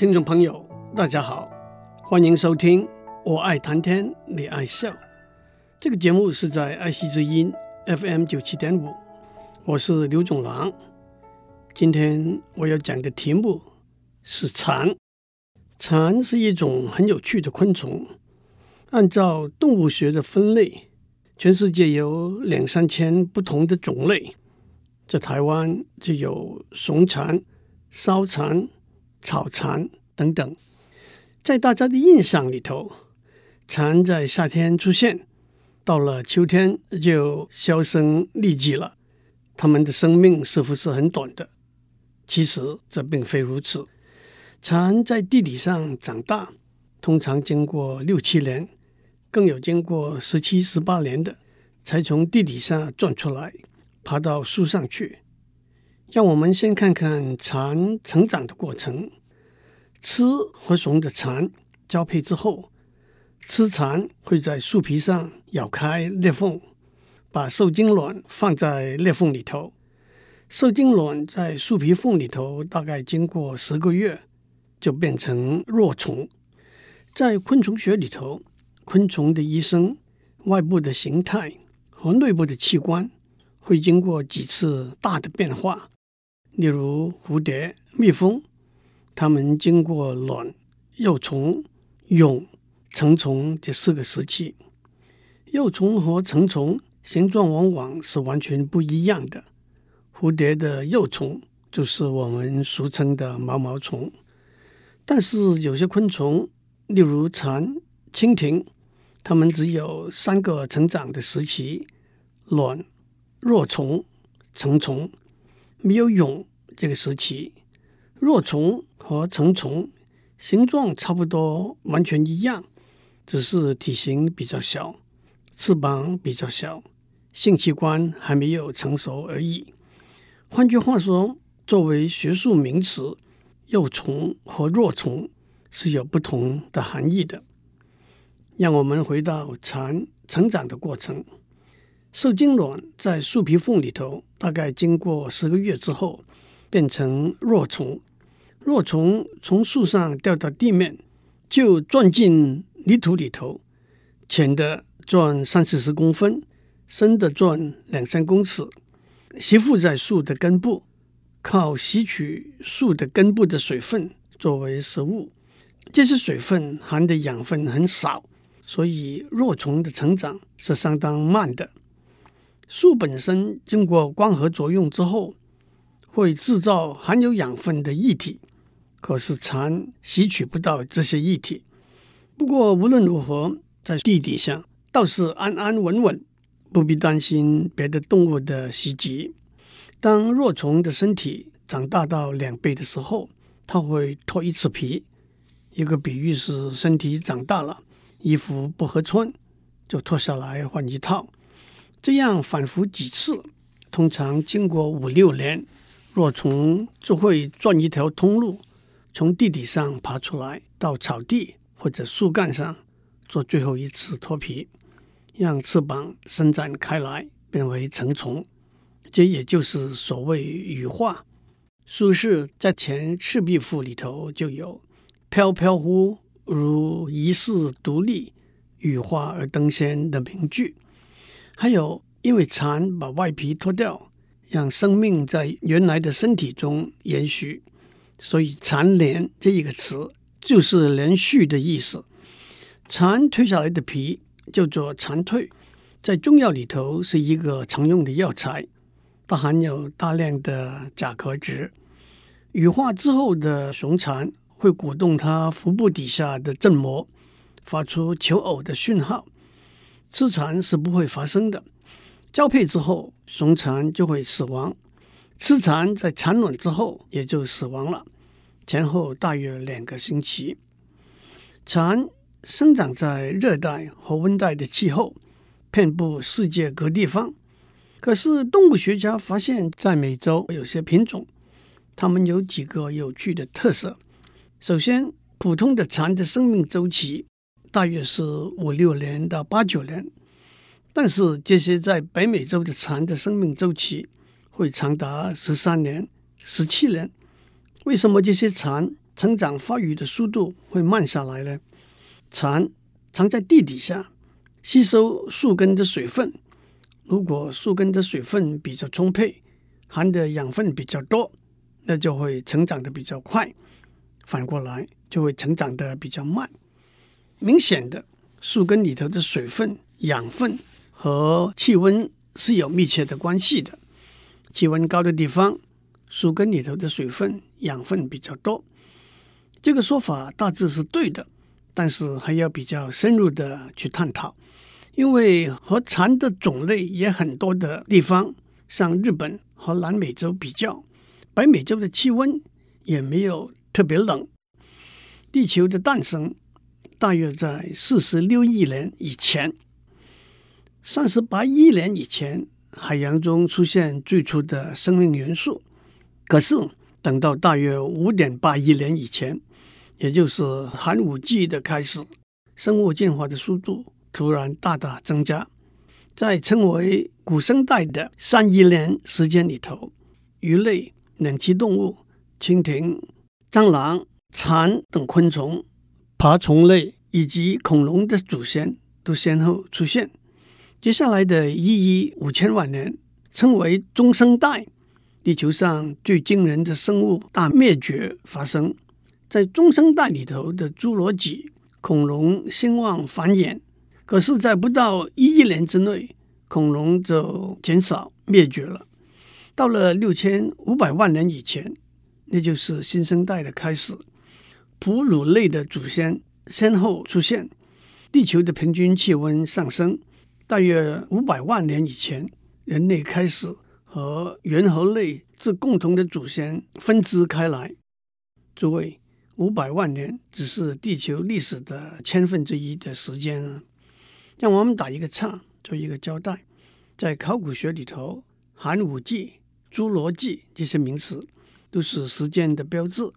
听众朋友，大家好，欢迎收听《我爱谈天，你爱笑》这个节目是在爱惜之音 FM 九七点五，我是刘总郎。今天我要讲的题目是蝉。蝉是一种很有趣的昆虫，按照动物学的分类，全世界有两三千不同的种类。在台湾就有松蝉、烧蝉、草蝉等等。在大家的印象里头，蝉在夏天出现，到了秋天就销声匿迹了。它们的生命似乎是很短的。其实这并非如此。蝉在地底上长大，通常经过六七年，更有经过十七、十八年的，才从地底下钻出来，爬到树上去。让我们先看看蝉成长的过程。雌和雄的蝉交配之后，雌蝉会在树皮上咬开裂缝，把受精卵放在裂缝里头。受精卵在树皮缝里头，大概经过十个月，就变成若虫。在昆虫学里头，昆虫的一生，外部的形态和内部的器官会经过几次大的变化。例如蝴蝶、蜜蜂，它们经过卵、幼虫、蛹、成虫这四个时期。幼虫和成虫形状往往是完全不一样的。蝴蝶的幼虫就是我们俗称的毛毛虫，但是有些昆虫，例如蝉、蜻蜓，它们只有三个成长的时期：卵、若虫、成虫，没有蛹这个时期。若虫和成虫形状差不多，完全一样，只是体型比较小，翅膀比较小，性器官还没有成熟而已。换句话说，作为学术名词，幼虫和若虫是有不同的含义的。让我们回到蝉成长的过程，受精卵在树皮缝里头，大概经过十个月之后，变成若虫。若虫从树上掉到地面，就钻进泥土里头，浅的钻三四十公分，深的钻两三公尺。吸附在树的根部，靠吸取树的根部的水分作为食物。这些水分含的养分很少，所以若虫的成长是相当慢的。树本身经过光合作用之后，会制造含有养分的液体，可是蝉吸取不到这些液体。不过无论如何，在地底下倒是安安稳稳。不必担心别的动物的袭击。当若虫的身体长大到两倍的时候，它会脱一次皮。一个比喻是身体长大了，衣服不合穿，就脱下来换一套。这样反复几次，通常经过五六年，若从就会钻一条通路，从地底上爬出来，到草地或者树干上做最后一次脱皮。让翅膀伸展开来，变为成虫，这也就是所谓羽化。苏轼在《前赤壁赋》里头就有“飘飘乎如遗世独立，羽化而登仙”的名句。还有，因为蝉把外皮脱掉，让生命在原来的身体中延续，所以“蝉联”这一个词就是连续的意思。蝉蜕下来的皮。叫做蝉蜕，在中药里头是一个常用的药材，它含有大量的甲壳质。羽化之后的雄蝉会鼓动它腹部底下的振膜，发出求偶的讯号。吃蝉是不会发生的。交配之后，雄蝉就会死亡。雌蝉在产卵之后也就死亡了，前后大约两个星期。蝉。生长在热带和温带的气候，遍布世界各地方。可是动物学家发现，在美洲有些品种，它们有几个有趣的特色。首先，普通的蝉的生命周期大约是五六年到八九年，但是这些在北美洲的蚕的生命周期会长达十三年、十七年。为什么这些蚕成长发育的速度会慢下来呢？蚕藏在地底下，吸收树根的水分。如果树根的水分比较充沛，含的养分比较多，那就会成长得比较快。反过来就会成长得比较慢。明显的，树根里头的水分、养分和气温是有密切的关系的。气温高的地方，树根里头的水分、养分比较多。这个说法大致是对的，但是还要比较深入的去探讨。因为和蚕的种类也很多的地方，像日本和南美洲比较，北美洲的气温也没有特别冷。地球的诞生大约在四十六亿年以前，三十八亿年以前，海洋中出现最初的生命元素。可是等到大约五点八亿年以前，也就是寒武纪的开始，生物进化的速度突然大大增加。在称为古生代的三亿年时间里头，鱼类、两栖动物、蜻蜓、蟑螂。蚕等昆虫、爬虫类以及恐龙的祖先都先后出现。接下来的一亿五千万年称为中生代，地球上最惊人的生物大灭绝发生。在中生代里头的侏罗纪，恐龙兴旺繁衍，可是，在不到一亿年之内，恐龙就减少灭绝了。到了六千五百万年以前，那就是新生代的开始。哺乳类的祖先先后出现，地球的平均气温上升。大约五百万年以前，人类开始和猿猴类之共同的祖先分支开来。诸位，五百万年只是地球历史的千分之一的时间啊！让我们打一个岔，做一个交代。在考古学里头，寒武纪、侏罗纪这些名词都是时间的标志。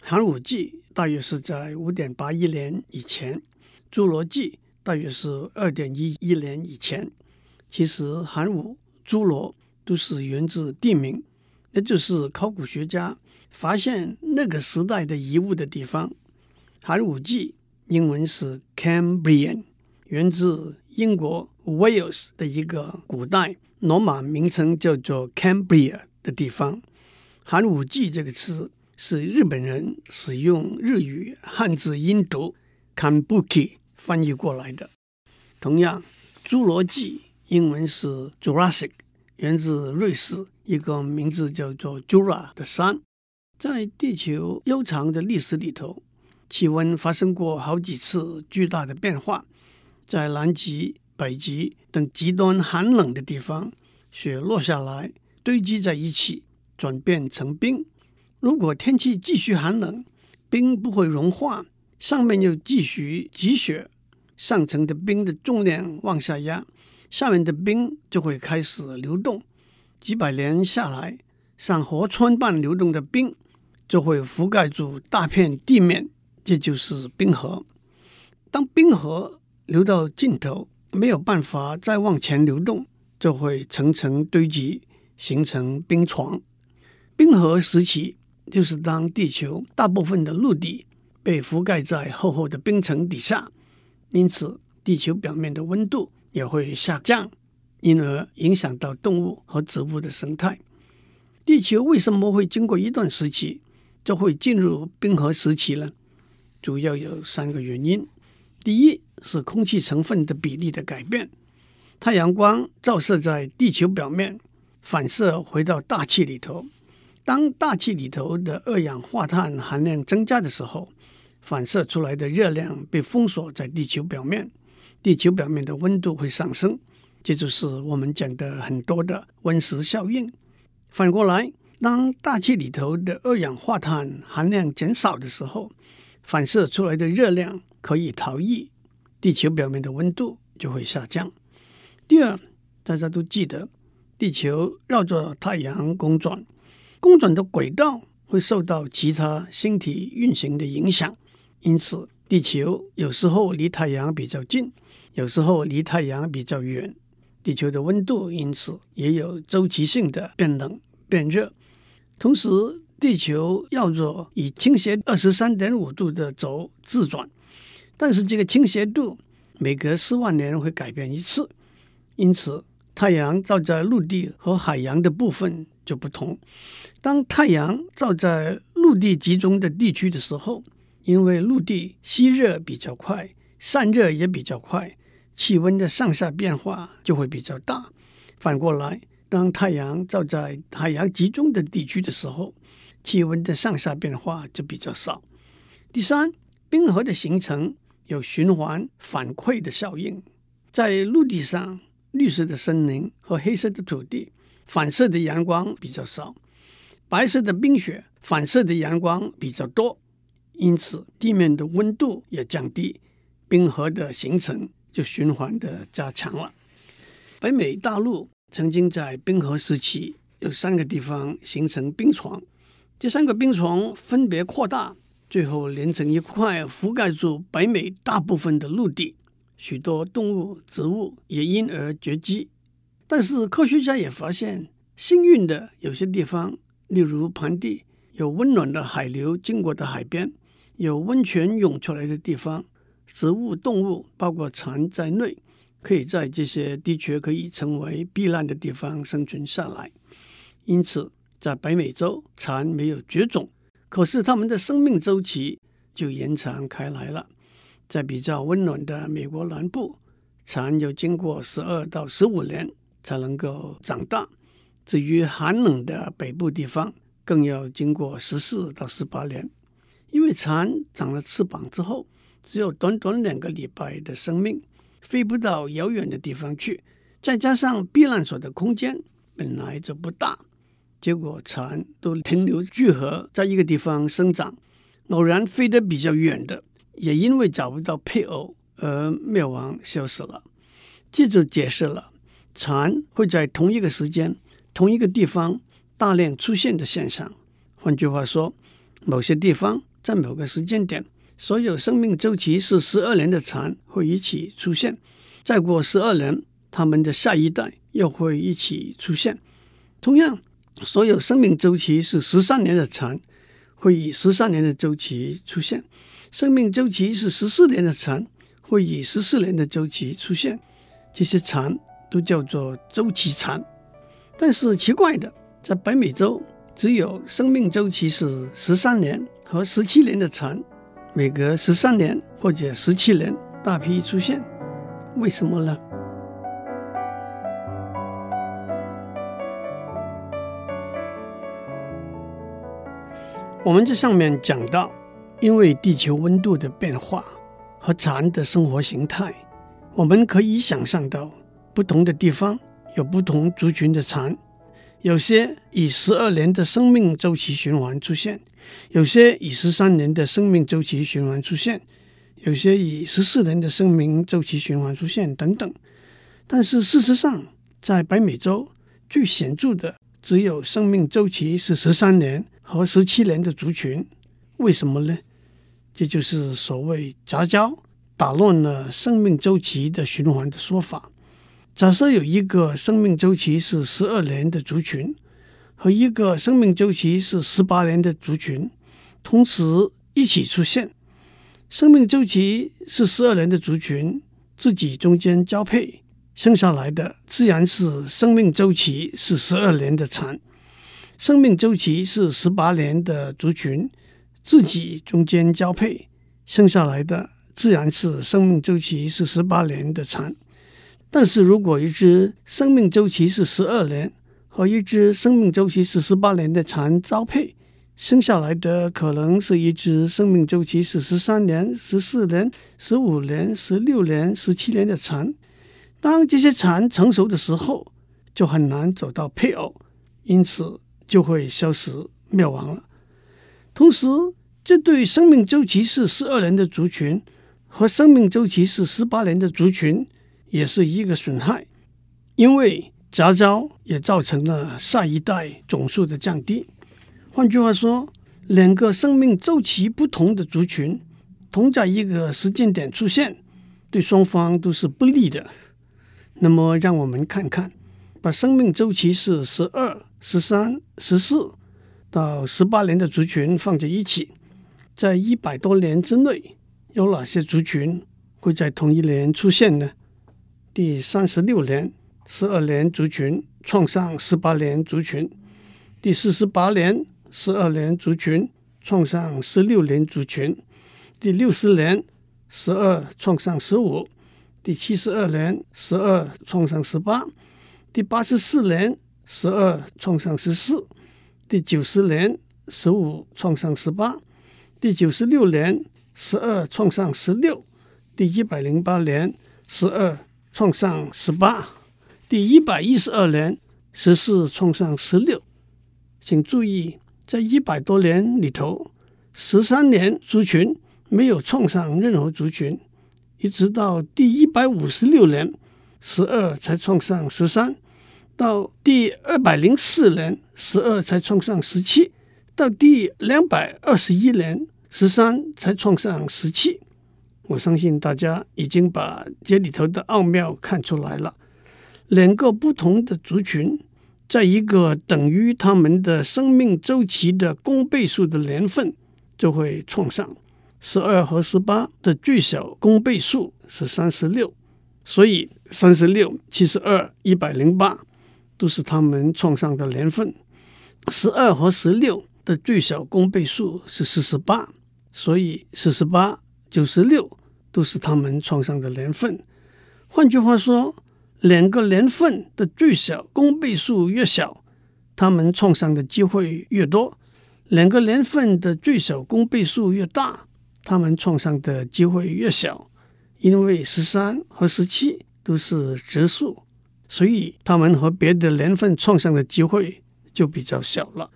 寒武纪。大约是在五点八亿年以前，侏罗纪大约是二点一亿年以前。其实寒武、侏罗都是源自地名，那就是考古学家发现那个时代的遗物的地方。寒武纪英文是 Cambrian，源自英国 Wales 的一个古代罗马名称叫做 Cambria 的地方。寒武纪这个词。是日本人使用日语汉字音读 “Kambuki” 翻译过来的。同样，侏罗纪英文是 Jurassic，源自瑞士一个名字叫做 Jura 的山。在地球悠长的历史里头，气温发生过好几次巨大的变化。在南极、北极等极端寒冷的地方，雪落下来堆积在一起，转变成冰。如果天气继续寒冷，冰不会融化，上面又继续积雪，上层的冰的重量往下压，下面的冰就会开始流动。几百年下来，像河川般流动的冰就会覆盖住大片地面，这就是冰河。当冰河流到尽头，没有办法再往前流动，就会层层堆积，形成冰床。冰河时期。就是当地球大部分的陆地被覆盖在厚厚的冰层底下，因此地球表面的温度也会下降，因而影响到动物和植物的生态。地球为什么会经过一段时期就会进入冰河时期呢？主要有三个原因：第一是空气成分的比例的改变，太阳光照射在地球表面，反射回到大气里头。当大气里头的二氧化碳含量增加的时候，反射出来的热量被封锁在地球表面，地球表面的温度会上升，这就是我们讲的很多的温室效应。反过来，当大气里头的二氧化碳含量减少的时候，反射出来的热量可以逃逸，地球表面的温度就会下降。第二，大家都记得，地球绕着太阳公转。公转的轨道会受到其他星体运行的影响，因此地球有时候离太阳比较近，有时候离太阳比较远。地球的温度因此也有周期性的变冷变热。同时，地球绕着以倾斜二十三点五度的轴自转，但是这个倾斜度每隔四万年会改变一次，因此太阳照在陆地和海洋的部分就不同。当太阳照在陆地集中的地区的时候，因为陆地吸热比较快，散热也比较快，气温的上下变化就会比较大。反过来，当太阳照在海洋集中的地区的时候，气温的上下变化就比较少。第三，冰河的形成有循环反馈的效应，在陆地上，绿色的森林和黑色的土地反射的阳光比较少，白色的冰雪反射的阳光比较多。因此，地面的温度也降低，冰河的形成就循环的加强了。北美大陆曾经在冰河时期有三个地方形成冰床，这三个冰床分别扩大，最后连成一块，覆盖住北美大部分的陆地，许多动物、植物也因而绝迹。但是科学家也发现，幸运的有些地方，例如盆地，有温暖的海流经过的海边。有温泉涌出来的地方，植物、动物，包括蝉在内，可以在这些的确可以成为避难的地方生存下来。因此，在北美洲，蝉没有绝种，可是它们的生命周期就延长开来了。在比较温暖的美国南部，蚕要经过十二到十五年才能够长大；至于寒冷的北部地方，更要经过十四到十八年。因为蝉长了翅膀之后，只有短短两个礼拜的生命，飞不到遥远的地方去，再加上避难所的空间本来就不大，结果蝉都停留聚合在一个地方生长。偶然飞得比较远的，也因为找不到配偶而灭亡消失了。这就解释了蝉会在同一个时间、同一个地方大量出现的现象。换句话说，某些地方。在某个时间点，所有生命周期是十二年的蝉会一起出现。再过十二年，它们的下一代又会一起出现。同样，所有生命周期是十三年的蝉会以十三年的周期出现。生命周期是十四年的蝉会以十四年的周期出现。这些蝉都叫做周期蝉。但是奇怪的，在北美洲，只有生命周期是十三年。和十七年的蝉，每隔十三年或者十七年大批出现，为什么呢？我们这上面讲到，因为地球温度的变化和蝉的生活形态，我们可以想象到，不同的地方有不同族群的蝉。有些以十二年的生命周期循环出现，有些以十三年的生命周期循环出现，有些以十四年的生命周期循环出现等等。但是事实上，在北美洲最显著的只有生命周期是十三年和十七年的族群。为什么呢？这就是所谓杂交打乱了生命周期的循环的说法。假设有一个生命周期是十二年的族群和一个生命周期是十八年的族群同时一起出现，生命周期是十二年的族群自己中间交配生下来的，自然是生命周期是十二年的蚕；生命周期是十八年的族群自己中间交配生下来的，自然是生命周期是十八年的蚕。但是如果一只生命周期是十二年和一只生命周期是十八年的蝉交配，生下来的可能是一只生命周期是十三年、十四年、十五年、十六年、十七年的蝉。当这些蝉成熟的时候，就很难找到配偶，因此就会消失灭亡了。同时，这对生命周期是十二年的族群和生命周期是十八年的族群。也是一个损害，因为杂交也造成了下一代总数的降低。换句话说，两个生命周期不同的族群同在一个时间点出现，对双方都是不利的。那么，让我们看看，把生命周期是十二、十三、十四到十八年的族群放在一起，在一百多年之内，有哪些族群会在同一年出现呢？第三十六年，十二年族群创上十八年族群；第四十八年，十二年族群创上十六年族群；第六十年，十二创上十五；第七十二年，十二创上十八；第八十四年，十二创上十四。第九十年，十五创上十八；第九十六年，十二创上十六；第一百零八年，十二创上十八；第一百一十二年，十四创上十六。请注意，在一百多年里头，十三年族群没有创上任何族群，一直到第一百五十六年，十二才创上十三。到第二百零四年，十二才创上十七；到第两百二十一年，十三才创上十七。我相信大家已经把这里头的奥妙看出来了。两个不同的族群，在一个等于他们的生命周期的公倍数的年份，就会创上。十二和十八的最小公倍数是三十六，所以三十六、七十二、一百零八。都是他们创上的年份，十二和十六的最小公倍数是四十八，所以四十八、九十六都是他们创伤的年份。换句话说，两个年份的最小公倍数越小，他们创伤的机会越多；两个年份的最小公倍数越大，他们创伤的机会越小。因为十三和十七都是质数。所以，他们和别的年份创伤的机会就比较小了。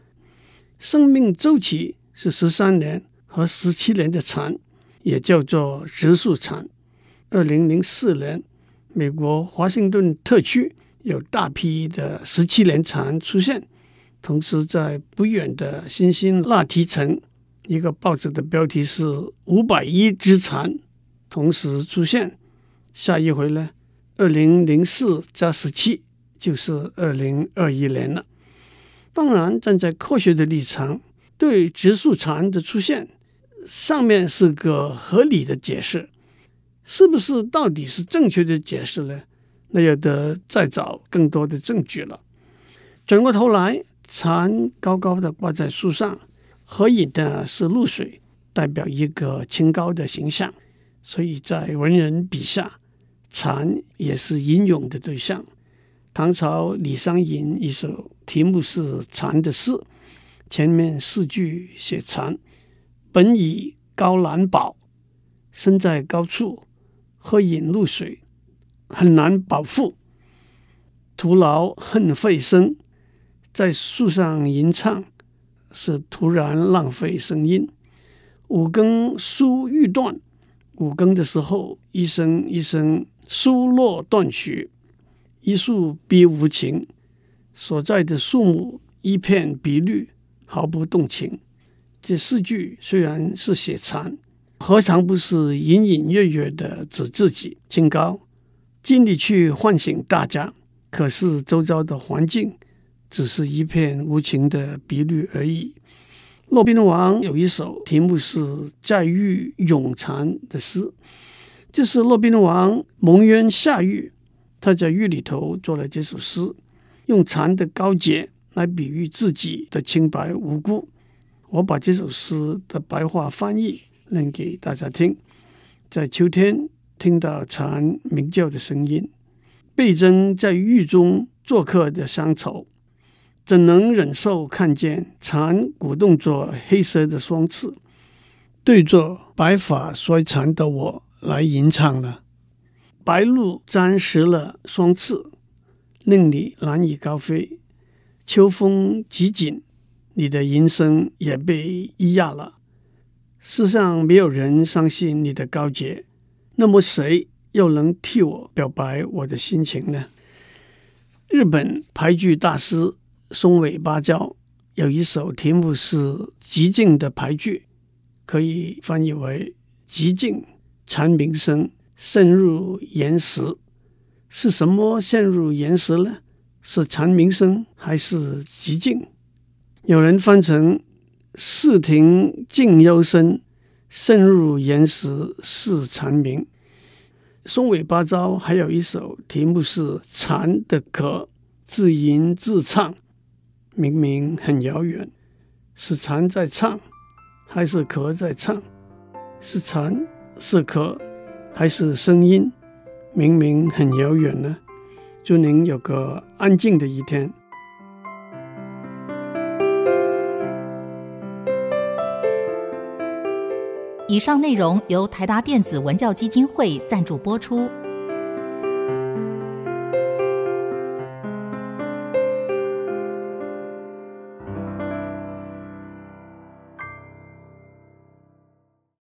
生命周期是十三年和十七年的长，也叫做植树蚕。二零零四年，美国华盛顿特区有大批的十七年蚕出现，同时在不远的新兴那提城，一个报纸的标题是“五百一只蚕同时出现”。下一回呢？二零零四加十七就是二零二一年了。当然，站在科学的立场，对植树蚕的出现，上面是个合理的解释，是不是到底是正确的解释呢？那要得再找更多的证据了。转过头来，蝉高高的挂在树上，合影的是露水，代表一个清高的形象，所以在文人笔下。蝉也是吟咏的对象。唐朝李商隐一首题目是《蝉》的诗，前面四句写蝉：本以高难保，身在高处，喝饮露水，很难保护。徒劳恨费声，在树上吟唱，是徒然浪费声音。五更疏欲断，五更的时候，一声一声。疏落断续，一树碧无情，所在的树木一片碧绿，毫不动情。这四句虽然是写蚕，何尝不是隐隐约约的指自己清高，尽力去唤醒大家？可是周遭的环境只是一片无情的碧绿而已。骆宾王有一首题目是《在狱咏蚕》的诗。这是骆宾王蒙冤下狱，他在狱里头做了这首诗，用蚕的高洁来比喻自己的清白无辜。我把这首诗的白话翻译念给大家听：在秋天听到蝉鸣叫的声音，倍增在狱中做客的乡愁，怎能忍受看见蝉鼓动着黑色的双翅，对着白发衰残的我。来吟唱呢，白鹭沾湿了双翅，令你难以高飞。秋风极紧，你的吟声也被抑压了。世上没有人相信你的高洁，那么谁又能替我表白我的心情呢？日本俳句大师松尾芭蕉有一首题目是《寂静》的俳句，可以翻译为“寂静”。蝉鸣声渗入岩石，是什么渗入岩石呢？是蝉鸣声还是寂静？有人翻成“四亭静幽深，深入岩石是蝉鸣”。松尾芭蕉还有一首题目是《蝉的壳》，自吟自唱，明明很遥远，是蝉在唱，还是壳在唱？是蝉，是壳，还是声音？明明很遥远呢。祝您有个安静的一天。以上内容由台达电子文教基金会赞助播出。